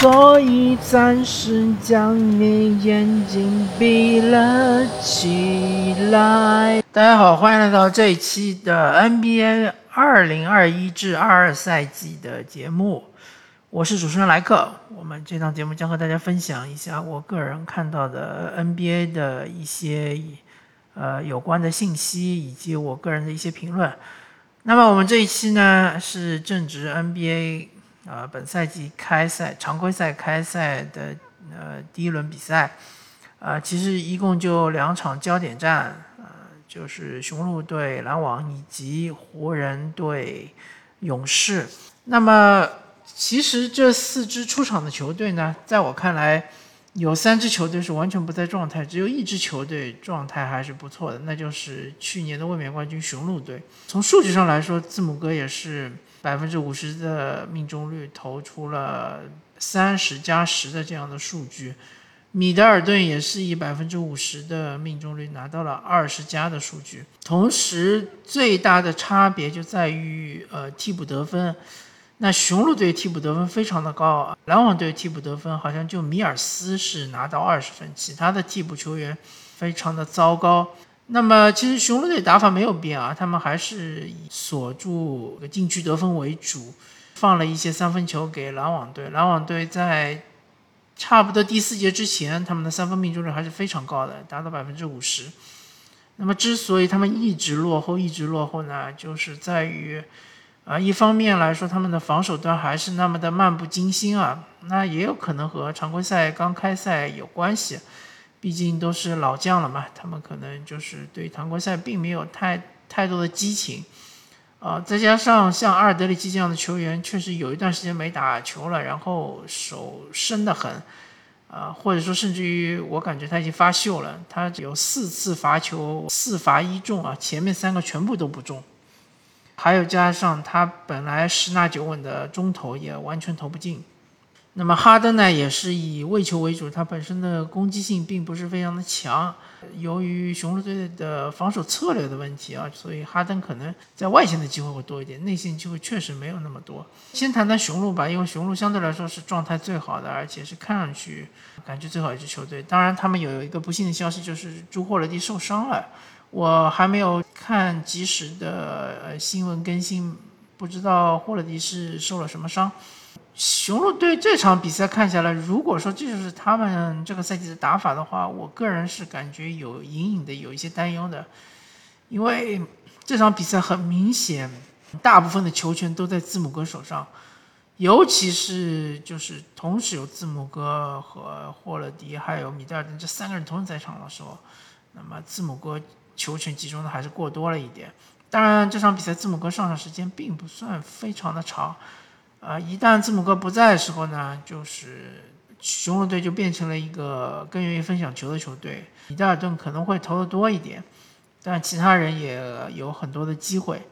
所以暂时将你眼睛闭了起来。大家好，欢迎来到这一期的 NBA 二零二一至二二赛季的节目，我是主持人莱克。我们这档节目将和大家分享一下我个人看到的 NBA 的一些呃有关的信息，以及我个人的一些评论。那么我们这一期呢是正值 NBA 呃本赛季开赛常规赛开赛的呃第一轮比赛，呃其实一共就两场焦点战，呃就是雄鹿对篮网以及湖人对勇士。那么其实这四支出场的球队呢，在我看来。有三支球队是完全不在状态，只有一支球队状态还是不错的，那就是去年的卫冕冠军雄鹿队。从数据上来说，字母哥也是百分之五十的命中率，投出了三十加十的这样的数据。米德尔顿也是以百分之五十的命中率拿到了二十加的数据。同时，最大的差别就在于呃替补得分。那雄鹿队替补得分非常的高啊，篮网队替补得分好像就米尔斯是拿到二十分，其他的替补球员非常的糟糕。那么其实雄鹿队打法没有变啊，他们还是以锁住禁区得分为主，放了一些三分球给篮网队。篮网队在差不多第四节之前，他们的三分命中率还是非常高的，达到百分之五十。那么之所以他们一直落后，一直落后呢，就是在于。啊，一方面来说，他们的防守端还是那么的漫不经心啊，那也有可能和常规赛刚开赛有关系，毕竟都是老将了嘛，他们可能就是对常规赛并没有太太多的激情，啊，再加上像阿尔德里奇这样的球员，确实有一段时间没打球了，然后手生得很，啊，或者说甚至于我感觉他已经发锈了，他有四次罚球四罚一中啊，前面三个全部都不中。还有加上他本来十拿九稳的中投也完全投不进，那么哈登呢也是以为球为主，他本身的攻击性并不是非常的强。由于雄鹿队的防守策略的问题啊，所以哈登可能在外线的机会会多一点，内线机会确实没有那么多。先谈谈雄鹿吧，因为雄鹿相对来说是状态最好的，而且是看上去感觉最好一支球队。当然，他们有一个不幸的消息，就是朱霍勒迪受伤了。我还没有看及时的呃新闻更新，不知道霍勒迪是受了什么伤。雄鹿队这场比赛看下来，如果说这就是他们这个赛季的打法的话，我个人是感觉有隐隐的有一些担忧的，因为这场比赛很明显，大部分的球权都在字母哥手上，尤其是就是同时有字母哥和霍勒迪还有米德尔顿这三个人同时在场的时候，那么字母哥。球权集中的还是过多了一点，当然这场比赛字母哥上场时间并不算非常的长，啊，一旦字母哥不在的时候呢，就是雄鹿队就变成了一个更愿意分享球的球队，米德尔顿可能会投的多一点，但其他人也有很多的机会。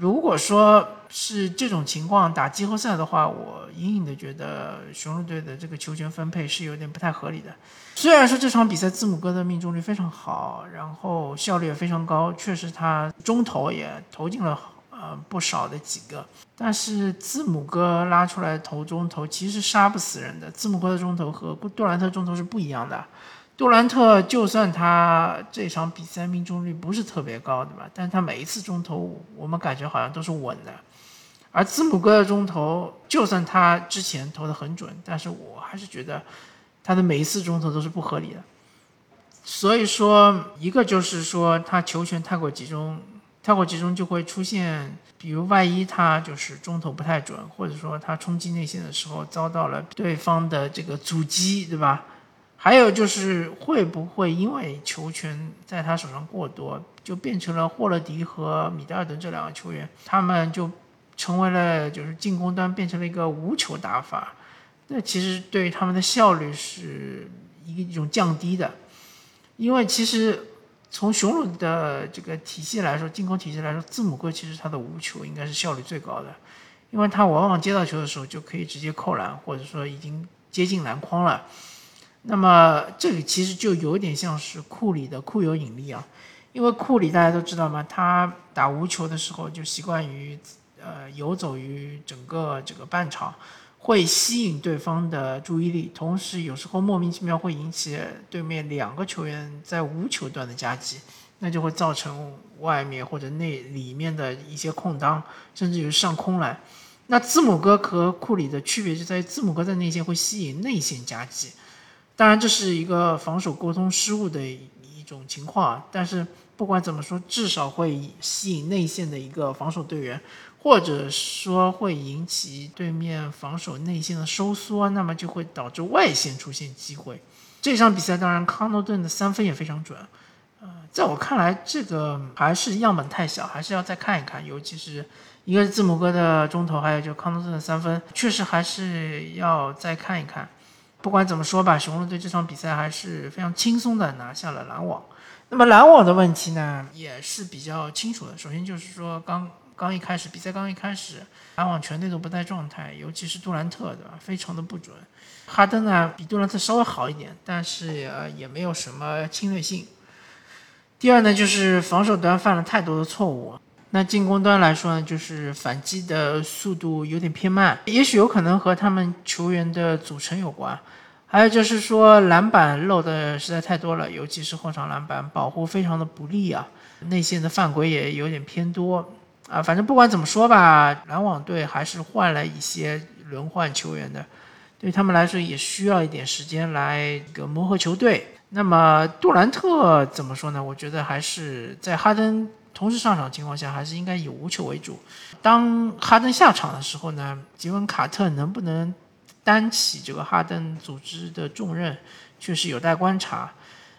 如果说是这种情况打季后赛的话，我隐隐的觉得雄鹿队的这个球权分配是有点不太合理的。虽然说这场比赛字母哥的命中率非常好，然后效率也非常高，确实他中投也投进了呃不少的几个，但是字母哥拉出来投中投其实杀不死人的。字母哥的中投和杜兰特中投是不一样的。杜兰特就算他这场比赛命中率不是特别高，对吧？但他每一次中投，我们感觉好像都是稳的。而字母哥的中投，就算他之前投的很准，但是我还是觉得他的每一次中投都是不合理的。所以说，一个就是说他球权太过集中，太过集中就会出现，比如万一他就是中投不太准，或者说他冲击内线的时候遭到了对方的这个阻击，对吧？还有就是会不会因为球权在他手上过多，就变成了霍勒迪和米德尔顿这两个球员，他们就成为了就是进攻端变成了一个无球打法，那其实对于他们的效率是一一种降低的，因为其实从雄鹿的这个体系来说，进攻体系来说，字母哥其实他的无球应该是效率最高的，因为他往往接到球的时候就可以直接扣篮，或者说已经接近篮筐了。那么这里其实就有点像是库里的库有引力啊，因为库里大家都知道嘛，他打无球的时候就习惯于呃游走于整个这个半场，会吸引对方的注意力，同时有时候莫名其妙会引起对面两个球员在无球段的夹击，那就会造成外面或者内里面的一些空当，甚至于上空来。那字母哥和库里的区别就在于字母哥在内线会吸引内线夹击，当然这是一个防守沟通失误的种情况，但是。不管怎么说，至少会吸引内线的一个防守队员，或者说会引起对面防守内线的收缩，那么就会导致外线出现机会。这场比赛当然康诺顿的三分也非常准，呃，在我看来，这个还是样本太小，还是要再看一看。尤其是一个字母哥的中投，还有就康诺顿的三分，确实还是要再看一看。不管怎么说吧，雄鹿队这场比赛还是非常轻松的拿下了篮网。那么篮网的问题呢，也是比较清楚的。首先就是说，刚刚一开始比赛刚一开始，篮网全队都不在状态，尤其是杜兰特，对吧？非常的不准。哈登呢，比杜兰特稍微好一点，但是呃，也没有什么侵略性。第二呢，就是防守端犯了太多的错误。那进攻端来说呢，就是反击的速度有点偏慢，也许有可能和他们球员的组成有关。还有就是说，篮板漏的实在太多了，尤其是后场篮板保护非常的不利啊，内线的犯规也有点偏多啊。反正不管怎么说吧，篮网队还是换了一些轮换球员的，对他们来说也需要一点时间来个磨合球队。那么杜兰特怎么说呢？我觉得还是在哈登同时上场情况下，还是应该以无球为主。当哈登下场的时候呢，吉文卡特能不能？担起这个哈登组织的重任，确实有待观察。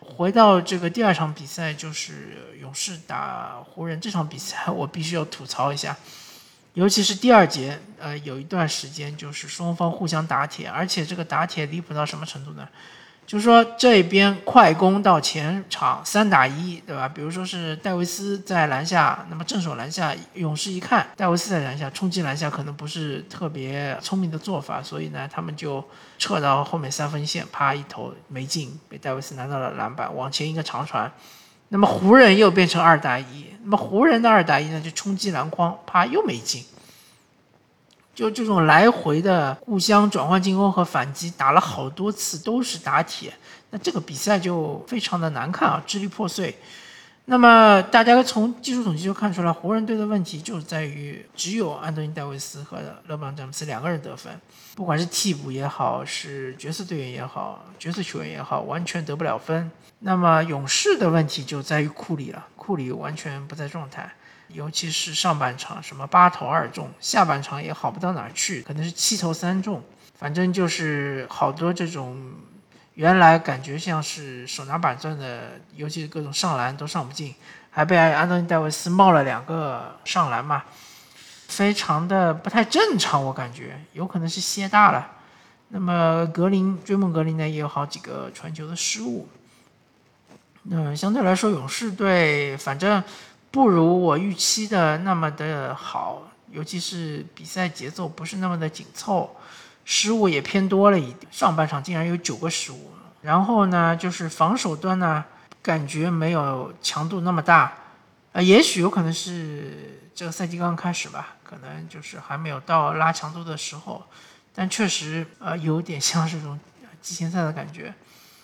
回到这个第二场比赛，就是勇士打湖人这场比赛，我必须要吐槽一下，尤其是第二节，呃，有一段时间就是双方互相打铁，而且这个打铁离谱到什么程度呢？就是说这边快攻到前场三打一，对吧？比如说是戴维斯在篮下，那么正手篮下，勇士一看戴维斯在篮下冲击篮下可能不是特别聪明的做法，所以呢，他们就撤到后面三分线，啪一投没进，被戴维斯拿到了篮板，往前一个长传，那么湖人又变成二打一，那么湖人的二打一呢就冲击篮筐，啪又没进。就这种来回的互相转换进攻和反击，打了好多次都是打铁，那这个比赛就非常的难看啊，支离破碎。那么大家从技术统计就看出来，湖人队的问题就在于只有安东尼戴维斯和勒布朗詹姆斯两个人得分，不管是替补也好，是角色队员也好，角色球员也好，完全得不了分。那么勇士的问题就在于库里了，库里完全不在状态。尤其是上半场什么八投二中，下半场也好不到哪儿去，可能是七投三中，反正就是好多这种原来感觉像是手拿板钻的，尤其是各种上篮都上不进，还被安东尼戴维斯冒了两个上篮嘛，非常的不太正常，我感觉有可能是歇大了。那么格林追梦格林呢，也有好几个传球的失误。那相对来说，勇士队反正。不如我预期的那么的好，尤其是比赛节奏不是那么的紧凑，失误也偏多了一点。上半场竟然有九个失误，然后呢，就是防守端呢，感觉没有强度那么大，呃，也许有可能是这个赛季刚刚开始吧，可能就是还没有到拉强度的时候，但确实呃有点像这种季前赛的感觉。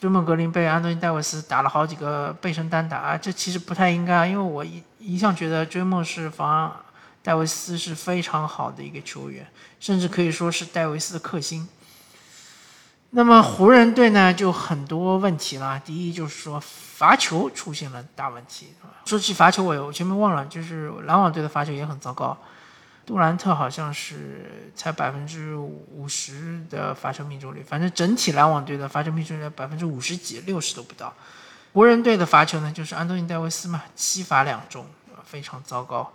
追梦格林被安东尼戴维斯打了好几个背身单打，这其实不太应该，因为我一一向觉得追梦是防戴维斯是非常好的一个球员，甚至可以说是戴维斯的克星。那么湖人队呢就很多问题了，第一就是说罚球出现了大问题，说起罚球，我我前面忘了，就是篮网队的罚球也很糟糕。杜兰特好像是才百分之五十的罚球命中率，反正整体篮网队的罚球命中率百分之五十几，六十都不到。湖人队的罚球呢，就是安东尼戴维斯嘛，七罚两中，非常糟糕。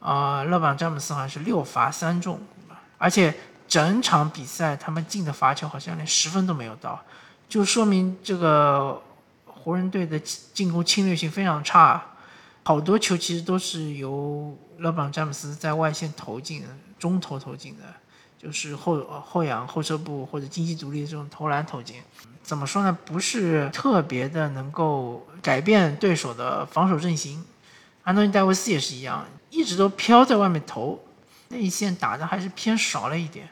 啊，勒布朗詹姆斯好像是六罚三中，而且整场比赛他们进的罚球好像连十分都没有到，就说明这个湖人队的进攻侵略性非常差。好多球其实都是由勒布朗詹姆斯在外线投进的，中投投进的，就是后后仰后撤步或者经济独立的这种投篮投进。怎么说呢？不是特别的能够改变对手的防守阵型。安东尼戴维斯也是一样，一直都飘在外面投，内线打的还是偏少了一点。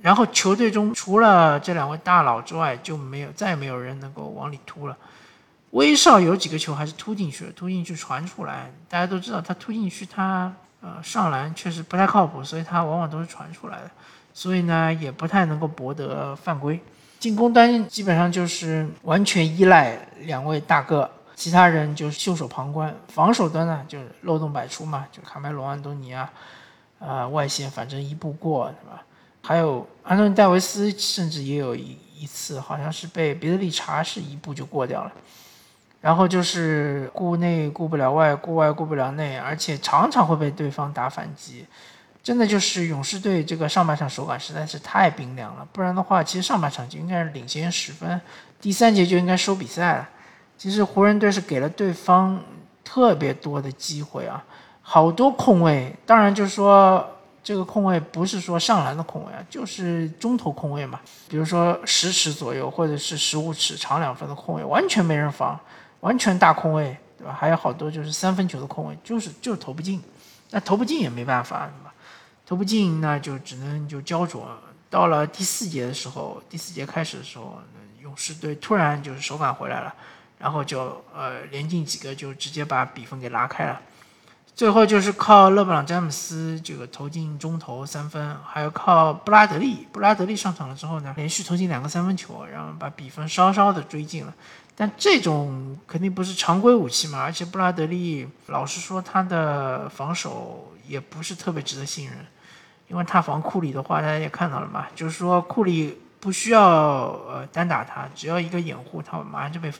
然后球队中除了这两位大佬之外，就没有再也没有人能够往里突了。威少有几个球还是突进去了，突进去传出来。大家都知道他突进去，他呃上篮确实不太靠谱，所以他往往都是传出来的，所以呢也不太能够博得犯规。进攻端基本上就是完全依赖两位大哥，其他人就是袖手旁观。防守端呢就是漏洞百出嘛，就卡梅隆、安东尼啊，啊外线反正一步过，是吧？还有安东尼戴维斯，甚至也有一一次好像是被别的理查是一步就过掉了。然后就是顾内顾不了外，顾外顾不了内，而且常常会被对方打反击，真的就是勇士队这个上半场手感实在是太冰凉了。不然的话，其实上半场就应该是领先十分，第三节就应该收比赛了。其实湖人队是给了对方特别多的机会啊，好多空位。当然就是说这个空位不是说上篮的空位啊，就是中投空位嘛，比如说十尺左右或者是十五尺长两分的空位，完全没人防。完全大空位，对吧？还有好多就是三分球的空位，就是就是投不进，那投不进也没办法，对吧？投不进那就只能就焦灼。到了第四节的时候，第四节开始的时候，勇士队突然就是手感回来了，然后就呃连进几个，就直接把比分给拉开了。最后就是靠勒布朗詹姆斯这个投进中投三分，还有靠布拉德利，布拉德利上场了之后呢，连续投进两个三分球，然后把比分稍稍的追进了。但这种肯定不是常规武器嘛，而且布拉德利老实说，他的防守也不是特别值得信任，因为他防库里的话，大家也看到了嘛，就是说库里不需要呃单打他，只要一个掩护，他马上就被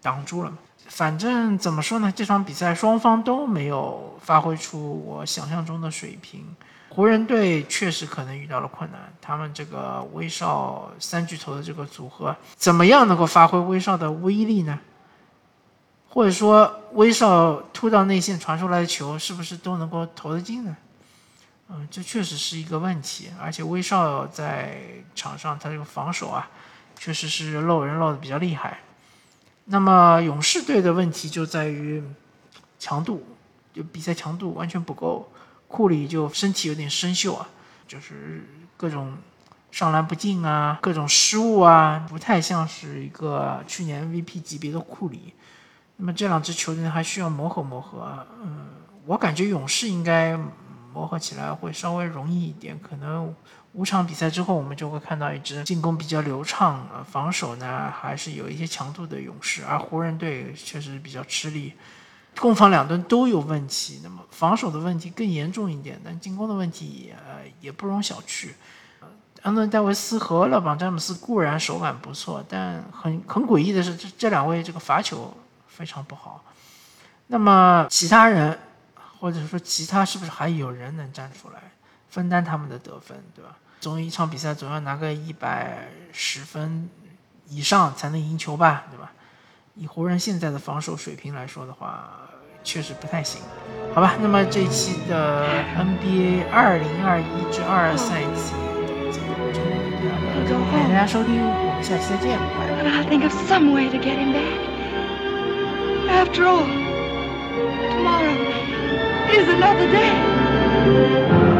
挡住了嘛。反正怎么说呢，这场比赛双方都没有发挥出我想象中的水平。湖人队确实可能遇到了困难，他们这个威少三巨头的这个组合，怎么样能够发挥威少的威力呢？或者说威少突到内线传出来的球，是不是都能够投得进呢？嗯，这确实是一个问题。而且威少在场上他这个防守啊，确实是漏人漏的比较厉害。那么勇士队的问题就在于强度，就比赛强度完全不够。库里就身体有点生锈啊，就是各种上篮不进啊，各种失误啊，不太像是一个去年 MVP 级别的库里。那么这两支球队还需要磨合磨合。嗯，我感觉勇士应该磨合起来会稍微容易一点。可能五场比赛之后，我们就会看到一支进攻比较流畅，防守呢还是有一些强度的勇士。而湖人队确实比较吃力。攻防两端都有问题，那么防守的问题更严重一点，但进攻的问题呃也不容小觑。安东尼戴维斯和勒布朗詹姆斯固然手感不错，但很很诡异的是，这这两位这个罚球非常不好。那么其他人或者说其他是不是还有人能站出来分担他们的得分，对吧？总一场比赛总要拿个一百十分以上才能赢球吧，对吧？以湖人现在的防守水平来说的话，确实不太行，好吧。那么这一期的 NBA 二零二一至二赛季节目就到这里，感谢大家收听，我们下期再见，拜拜。